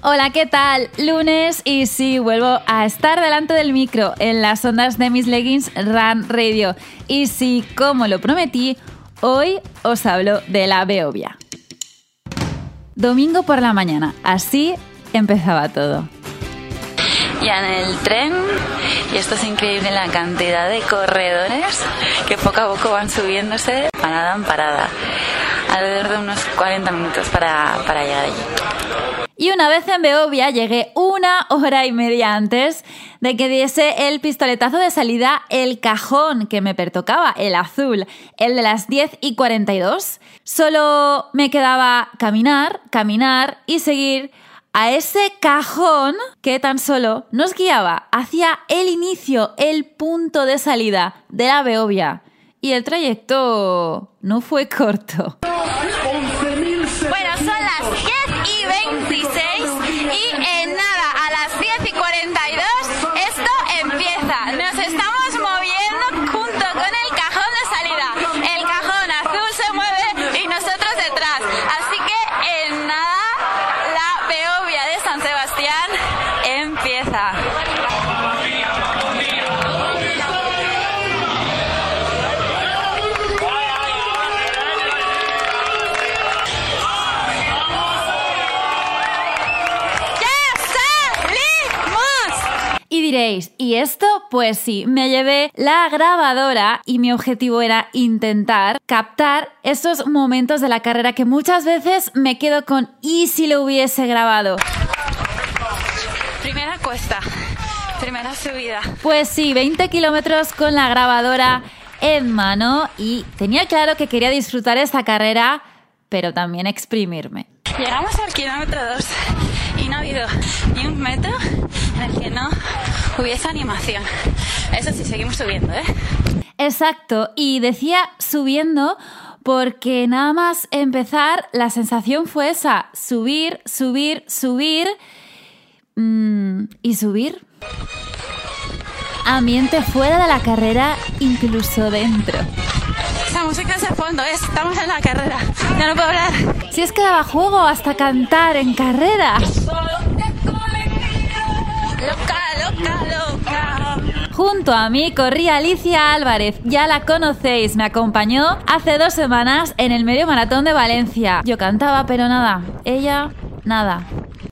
Hola, ¿qué tal? Lunes y sí, vuelvo a estar delante del micro en las ondas de mis leggings Run Radio. Y sí, como lo prometí, hoy os hablo de la Beovia. Domingo por la mañana, así empezaba todo. Ya en el tren, y esto es increíble la cantidad de corredores que poco a poco van subiéndose parada en parada. Alrededor de unos 40 minutos para, para llegar allí. Y una vez en Beovia llegué una hora y media antes de que diese el pistoletazo de salida el cajón que me pertocaba, el azul, el de las 10 y 42. Solo me quedaba caminar, caminar y seguir a ese cajón que tan solo nos guiaba hacia el inicio, el punto de salida de la Beovia. Y el trayecto no fue corto. 10 y diréis, ¿y esto? Pues sí, me llevé la grabadora y mi objetivo era intentar captar esos momentos de la carrera que muchas veces me quedo con ¿y si lo hubiese grabado? Primera cuesta, primera subida. Pues sí, 20 kilómetros con la grabadora en mano y tenía claro que quería disfrutar esta carrera, pero también exprimirme. Llegamos al kilómetro 2 y no ha habido ni un metro en el que no hubiese animación. Eso sí, seguimos subiendo, ¿eh? Exacto, y decía subiendo porque nada más empezar la sensación fue esa, subir, subir, subir mm, y subir. Ambiente fuera de la carrera, incluso dentro. Esa música es de fondo, ¿eh? estamos en la carrera. Ya no puedo hablar. Si es que daba juego hasta cantar en carrera. Loca, loca, loca. Junto a mí corría Alicia Álvarez, ya la conocéis, me acompañó hace dos semanas en el medio maratón de Valencia. Yo cantaba, pero nada, ella, nada.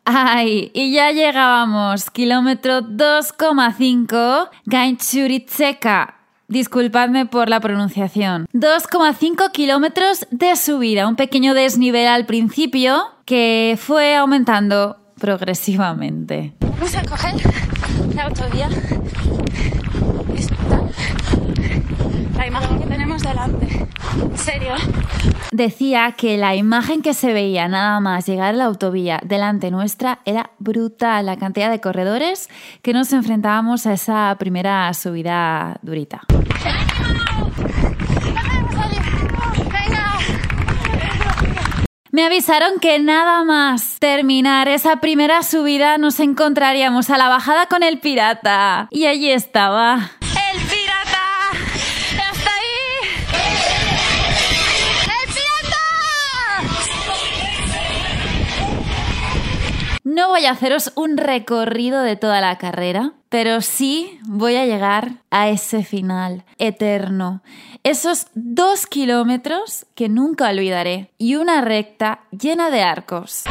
Ay, y ya llegábamos, kilómetro 2,5, Gainchuritzeka. Disculpadme por la pronunciación. 2,5 kilómetros de subida, un pequeño desnivel al principio que fue aumentando progresivamente. Vamos a coger la autovía. Es brutal. La delante. En serio. Decía que la imagen que se veía nada más llegar a la autovía delante nuestra era brutal, la cantidad de corredores que nos enfrentábamos a esa primera subida durita. Me avisaron que nada más terminar esa primera subida nos encontraríamos a la bajada con el pirata. Y allí estaba. No voy a haceros un recorrido de toda la carrera, pero sí voy a llegar a ese final eterno. Esos dos kilómetros que nunca olvidaré y una recta llena de arcos.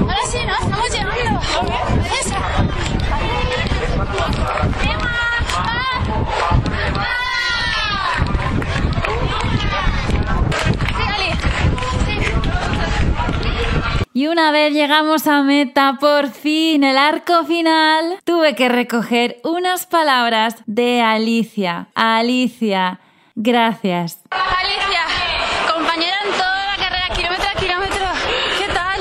Ahora sí, ¿no? Estamos llegando. Esa. Emma, ah, ah. Sí, Ali. Sí. Y una vez llegamos a meta, por fin, el arco final, tuve que recoger unas palabras de Alicia. Alicia, gracias. Alicia, compañera en toda la carrera, kilómetro a kilómetro. ¿Qué tal?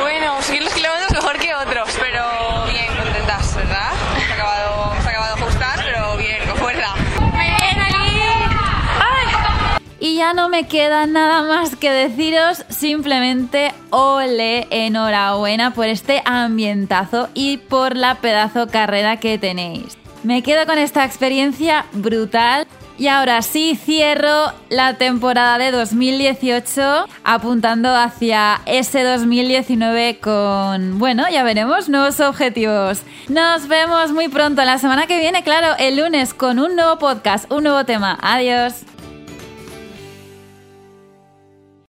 Bueno, seguir los kilómetros mejor que otros, pero bien, contentas, ¿verdad? Hemos acabado, hemos acabado de ajustar, pero bien, con fuerza. Muy bien, Ali. Ay. Y ya no me queda nada más que deciros simplemente ole, enhorabuena por este ambientazo y por la pedazo carrera que tenéis. Me quedo con esta experiencia brutal Y ahora sí cierro la temporada de 2018 apuntando hacia ese 2019 con, bueno, ya veremos, nuevos objetivos. Nos vemos muy pronto, la semana que viene, claro, el lunes con un nuevo podcast, un nuevo tema. Adiós.